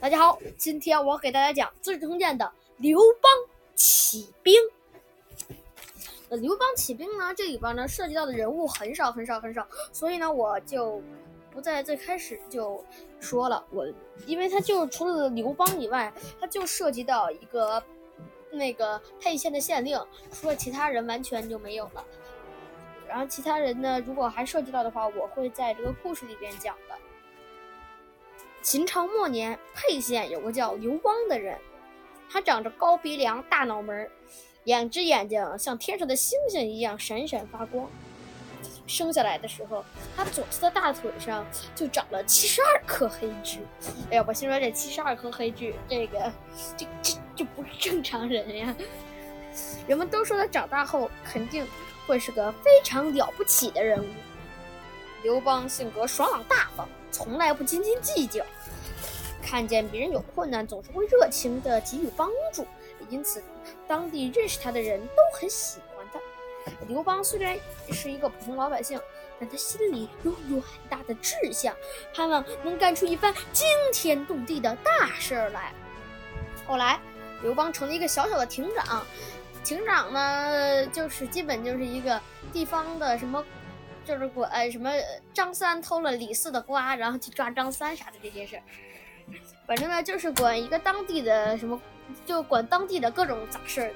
大家好，今天我给大家讲《资治通鉴》的刘邦起兵。那刘邦起兵呢，这里边呢涉及到的人物很少很少很少，所以呢我就不在最开始就说了。我因为他就除了刘邦以外，他就涉及到一个那个沛县的县令，除了其他人完全就没有了。然后其他人呢，如果还涉及到的话，我会在这个故事里边讲的。秦朝末年，沛县有个叫刘邦的人，他长着高鼻梁、大脑门，两只眼睛像天上的星星一样闪闪发光。生下来的时候，他左侧的大腿上就长了七十二颗黑痣。哎呀，我心说这七十二颗黑痣，这个这这这不是正常人呀！人们都说他长大后肯定会是个非常了不起的人物。刘邦性格爽朗大方。从来不斤斤计较，看见别人有困难，总是会热情地给予帮助，因此当地认识他的人都很喜欢他。刘邦虽然是一个普通老百姓，但他心里有远大的志向，盼望能干出一番惊天动地的大事儿来。后来，刘邦成了一个小小的亭长，亭长呢，就是基本就是一个地方的什么。就是管什么张三偷了李四的瓜，然后去抓张三啥的这些事儿，反正呢就是管一个当地的什么，就管当地的各种杂事儿。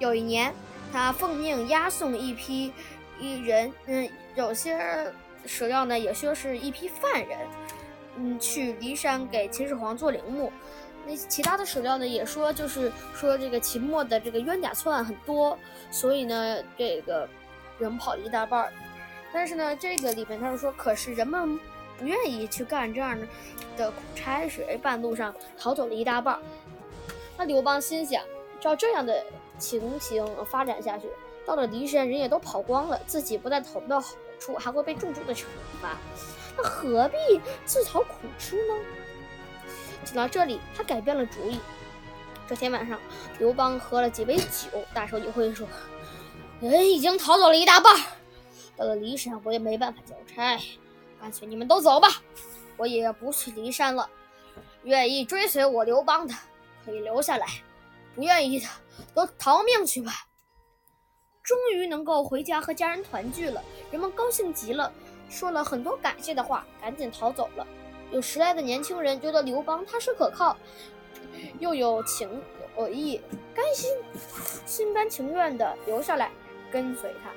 有一年，他奉命押送一批一人，嗯，有些史料呢也说是一批犯人，嗯，去骊山给秦始皇做陵墓。那其他的史料呢也说，就是说这个秦末的这个冤假错案很多，所以呢这个。人跑了一大半儿，但是呢，这个里面他是说，可是人们不愿意去干这样的的苦差事，半路上逃走了一大半儿。那刘邦心想，照这样的情形发展下去，到了骊山人也都跑光了，自己不但讨不到好处，还会被重重的惩罚，那何必自讨苦吃呢？想到这里，他改变了主意。这天晚上，刘邦喝了几杯酒，大手一挥说。人已经逃走了一大半，到了骊山，我也没办法交差，干脆你们都走吧，我也不去骊山了。愿意追随我刘邦的可以留下来，不愿意的都逃命去吧。终于能够回家和家人团聚了，人们高兴极了，说了很多感谢的话，赶紧逃走了。有十来个年轻人觉得刘邦踏实可靠，又有情有义，甘心心甘情愿的留下来。跟随他，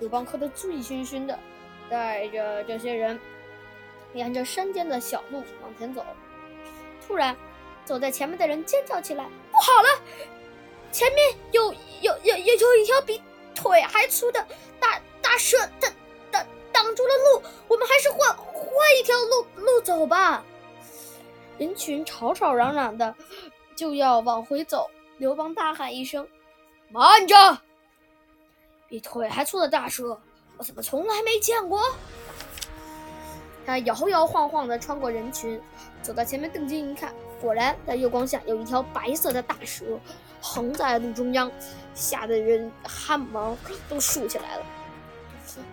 刘邦喝得醉醺醺的，带着这些人沿着山间的小路往前走。突然，走在前面的人尖叫起来：“不好了！前面有有有有有一条比腿还粗的大大蛇，挡挡挡住了路，我们还是换换一条路路走吧。”人群吵吵嚷嚷的，就要往回走。刘邦大喊一声：“慢着！”比腿还粗的大蛇，我怎么从来没见过？他摇摇晃晃地穿过人群，走到前面，定睛一看，果然在月光下有一条白色的大蛇横在路中央，吓得人汗毛都竖起来了。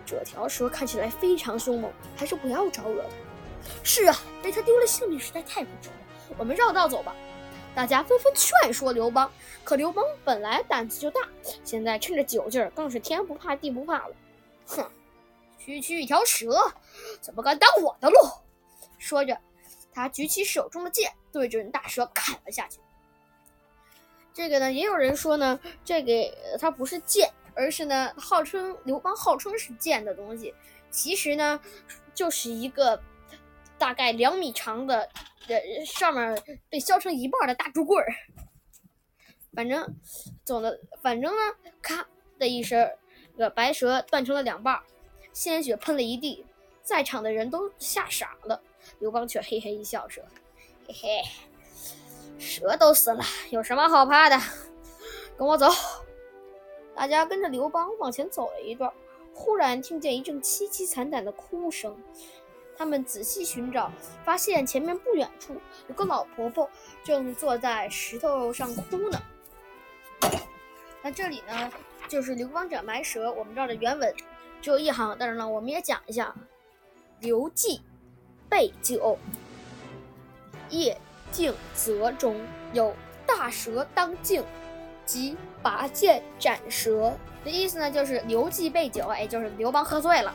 这条蛇看起来非常凶猛，还是不要招惹它。是啊，被它丢了性命实在太不值了。我们绕道走吧。大家纷纷劝说刘邦，可刘邦本来胆子就大，现在趁着酒劲儿，更是天不怕地不怕了。哼，区区一条蛇，怎么敢挡我的路？说着，他举起手中的剑，对准大蛇砍了下去。这个呢，也有人说呢，这个它不是剑，而是呢，号称刘邦号称是剑的东西，其实呢，就是一个大概两米长的。呃上面被削成一半的大竹棍儿，反正总的，反正呢，咔的一声，这个白蛇断成了两半，鲜血喷了一地，在场的人都吓傻了。刘邦却嘿嘿一笑说：“嘿嘿，蛇都死了，有什么好怕的？跟我走。”大家跟着刘邦往前走了一段，忽然听见一阵凄凄惨惨的哭声。他们仔细寻找，发现前面不远处有个老婆婆正坐在石头上哭呢。那这里呢，就是刘邦斩白蛇。我们这儿的原文只有一行，但是呢，我们也讲一下。刘季备酒。夜静泽中有大蛇当镜，即拔剑斩蛇。的意思呢，就是刘季备酒，哎，就是刘邦喝醉了。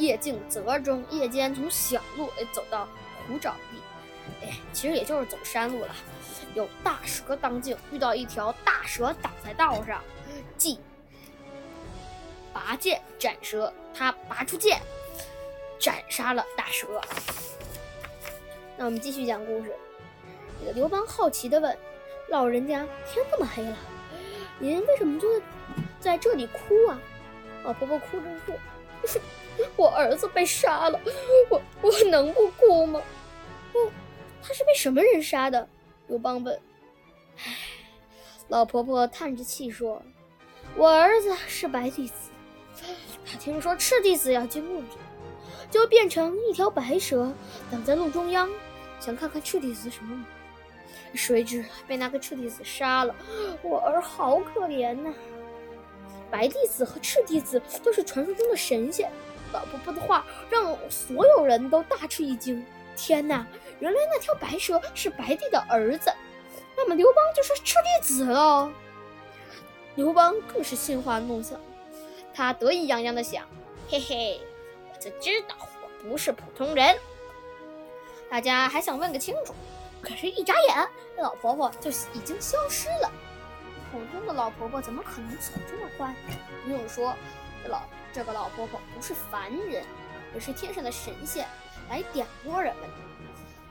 夜静则中，夜间从小路哎走到虎爪地，哎，其实也就是走山路了。有大蛇当镜，遇到一条大蛇挡在道上，即拔剑斩蛇。他拔出剑，斩杀了大蛇。那我们继续讲故事。这个刘邦好奇地问：“老人家，天这么黑了，您为什么就在这里哭啊？”老婆婆哭着说：“我儿子被杀了，我我能不哭吗？”“哦，他是被什么人杀的？”刘邦问。“唉。”老婆婆叹着气说：“我儿子是白帝子。”他听说赤帝子要进墓里，就变成一条白蛇挡在路中央，想看看赤帝子什么模样。谁知被那个赤帝子杀了，我儿好可怜呐！白帝子和赤帝子都是传说中的神仙。老婆婆的话让所有人都大吃一惊。天哪，原来那条白蛇是白帝的儿子，那么刘邦就是赤帝子了。刘邦更是心花怒放。他得意洋洋的想：“嘿嘿，我就知道我不是普通人。”大家还想问个清楚，可是，一眨眼，老婆婆就已经消失了。普通的老婆婆怎么可能走这么快？不用说，老这个老婆婆不是凡人，而是天上的神仙来点拨人们的。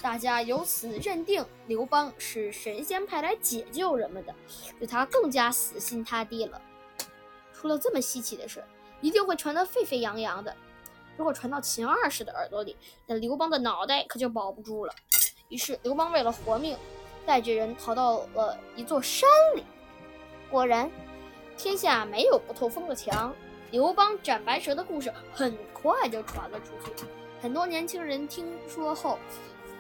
大家由此认定刘邦是神仙派来解救人们的，对他更加死心塌地了。出了这么稀奇的事，一定会传得沸沸扬扬的。如果传到秦二世的耳朵里，那刘邦的脑袋可就保不住了。于是刘邦为了活命，带着人逃到了一座山里。果然，天下没有不透风的墙。刘邦斩白蛇的故事很快就传了出去。很多年轻人听说后，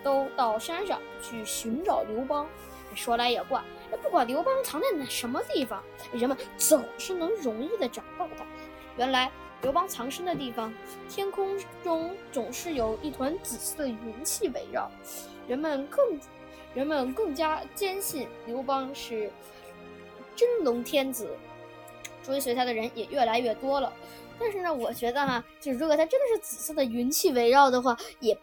都到山上去寻找刘邦。说来也怪。不管刘邦藏在哪什么地方，人们总是能容易的找到他。原来刘邦藏身的地方，天空中总是有一团紫色的云气围绕，人们更人们更加坚信刘邦是真龙天子，追随他的人也越来越多了。但是呢，我觉得哈，就如果他真的是紫色的云气围绕的话，也。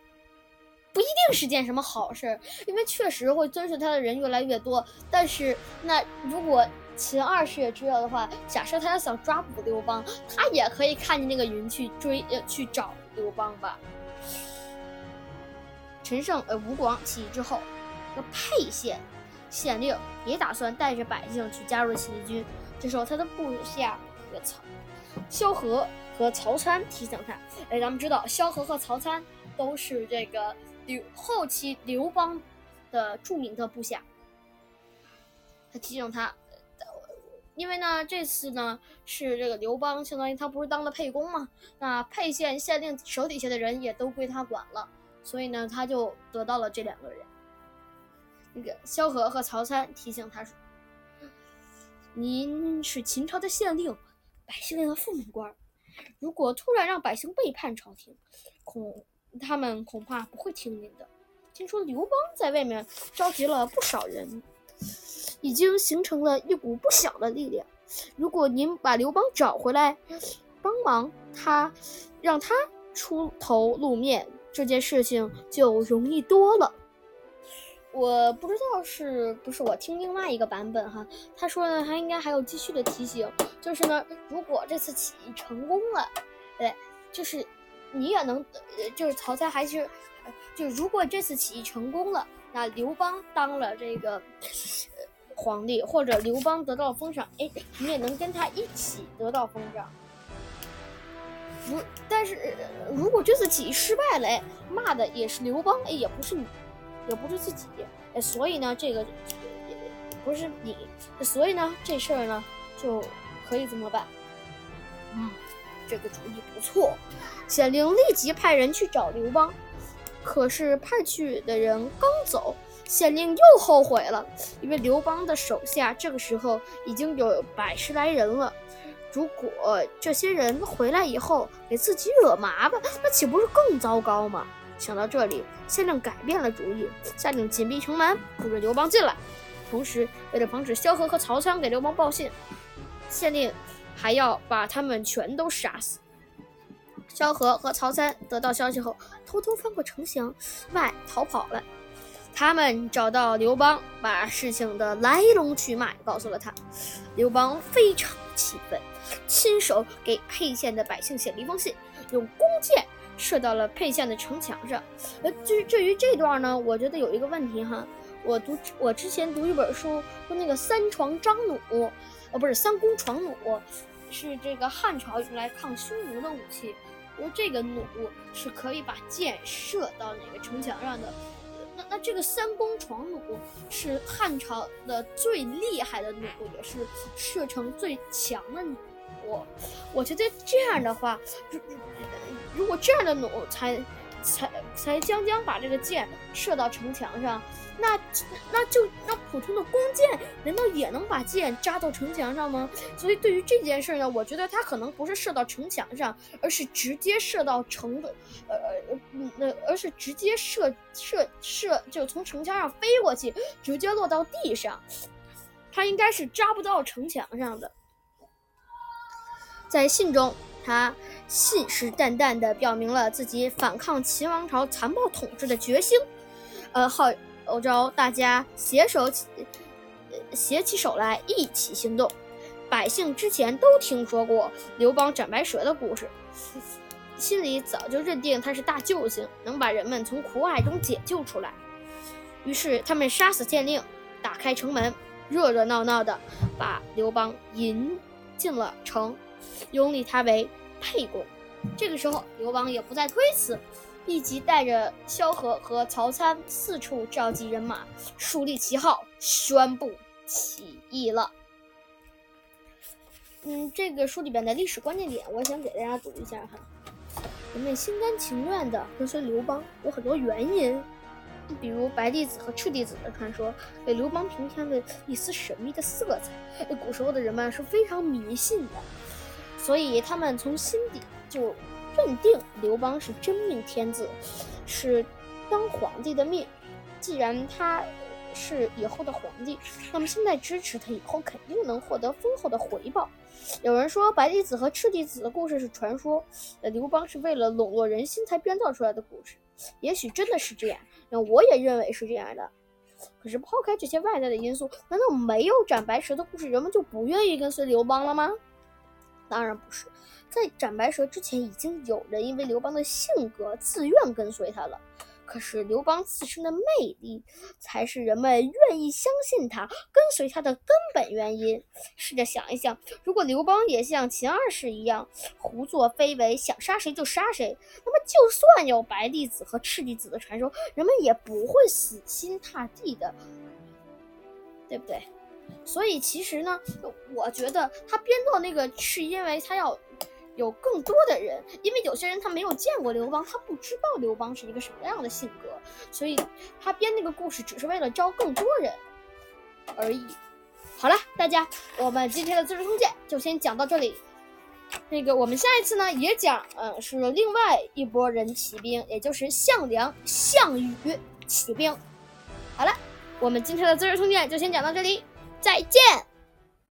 不一定是件什么好事，因为确实会遵循他的人越来越多。但是，那如果秦二世也知道的话，假设他要想抓捕刘邦，他也可以看见那个云去追呃去找刘邦吧。陈胜呃吴广起义之后，这个沛县县令也打算带着百姓去加入起义军。这时候，他的部下这个曹萧何和曹参提醒他：哎，咱们知道萧何和曹参都是这个。刘后期刘邦的著名的部下，他提醒他，因为呢，这次呢是这个刘邦，相当于他不是当了沛公嘛，那沛县县令手底下的人也都归他管了，所以呢，他就得到了这两个人。那个萧何和曹参提醒他说：“您是秦朝的县令，百姓的父母官，如果突然让百姓背叛朝廷，恐……”他们恐怕不会听您的。听说刘邦在外面召集了不少人，已经形成了一股不小的力量。如果您把刘邦找回来，帮忙他，让他出头露面，这件事情就容易多了。我不知道是不是我听另外一个版本哈，他说呢，他应该还有继续的提醒，就是呢，如果这次起义成功了，对，就是。你也能，就是曹操还是，就如果这次起义成功了，那刘邦当了这个皇帝，或者刘邦得到了封赏，哎，你也能跟他一起得到封赏。如但是如果这次起义失败了，哎，骂的也是刘邦，哎，也不是你，也不是自己，哎，所以呢，这个不是你，所以呢，这事儿呢就可以怎么办？嗯。这个主意不错，县令立即派人去找刘邦。可是派去的人刚走，县令又后悔了，因为刘邦的手下这个时候已经有百十来人了。如果这些人回来以后给自己惹麻烦，那岂不是更糟糕吗？想到这里，县令改变了主意，下令紧闭城门，不准刘邦进来。同时，为了防止萧何和曹参给刘邦报信，县令还要把他们全都杀死。萧何和曹参得到消息后，偷偷翻过城墙外逃跑了。他们找到刘邦，把事情的来龙去脉告诉了他。刘邦非常气愤，亲手给沛县的百姓写了一封信，用弓箭射到了沛县的城墙上。呃，至至于这段呢，我觉得有一个问题哈。我读我之前读一本书，说那个三床张弩，哦，不是三弓床弩，是这个汉朝用来抗匈奴的武器。说这个弩是可以把箭射到哪个城墙上的。那那这个三弓床弩是汉朝的最厉害的弩，也是射程最强的弩。我我觉得这样的话，如如果这样的弩才才才将将把这个箭射到城墙上。那那就那普通的弓箭难道也能把箭扎到城墙上吗？所以对于这件事呢，我觉得它可能不是射到城墙上，而是直接射到城的，呃呃那而是直接射射射就从城墙上飞过去，直接落到地上，它应该是扎不到城墙上的。在信中，他信誓旦旦地表明了自己反抗秦王朝残暴统治的决心，呃号。召大家携手起，携起手来一起行动。百姓之前都听说过刘邦斩白蛇的故事，心里早就认定他是大救星，能把人们从苦海中解救出来。于是他们杀死县令，打开城门，热热闹闹的把刘邦迎进了城，拥立他为沛公。这个时候，刘邦也不再推辞。立即带着萧何和曹参四处召集人马，树立旗号，宣布起义了。嗯，这个书里边的历史关键点，我想给大家读一下哈。人们心甘情愿的跟随刘邦，有很多原因，比如白帝子和赤帝子的传说，给刘邦平添了一丝神秘的色彩。古时候的人们是非常迷信的，所以他们从心底就。认定刘邦是真命天子，是当皇帝的命。既然他是以后的皇帝，那么现在支持他，以后肯定能获得丰厚的回报。有人说白帝子和赤帝子的故事是传说，刘邦是为了笼络人心才编造出来的故事。也许真的是这样，那我也认为是这样的。可是抛开这些外在的因素，难道没有斩白蛇的故事，人们就不愿意跟随刘邦了吗？当然不是。在斩白蛇之前，已经有人因为刘邦的性格自愿跟随他了。可是刘邦自身的魅力，才是人们愿意相信他、跟随他的根本原因。试着想一想，如果刘邦也像秦二世一样胡作非为，想杀谁就杀谁，那么就算有白帝子和赤帝子的传说，人们也不会死心塌地的，对不对？所以其实呢，我觉得他编造那个是因为他要。有更多的人，因为有些人他没有见过刘邦，他不知道刘邦是一个什么样的性格，所以他编那个故事只是为了招更多人而已。好了，大家，我们今天的《资治通鉴》就先讲到这里。那个，我们下一次呢也讲，嗯，是另外一拨人起兵，也就是项梁、项羽起兵。好了，我们今天的《资治通鉴》就先讲到这里，再见。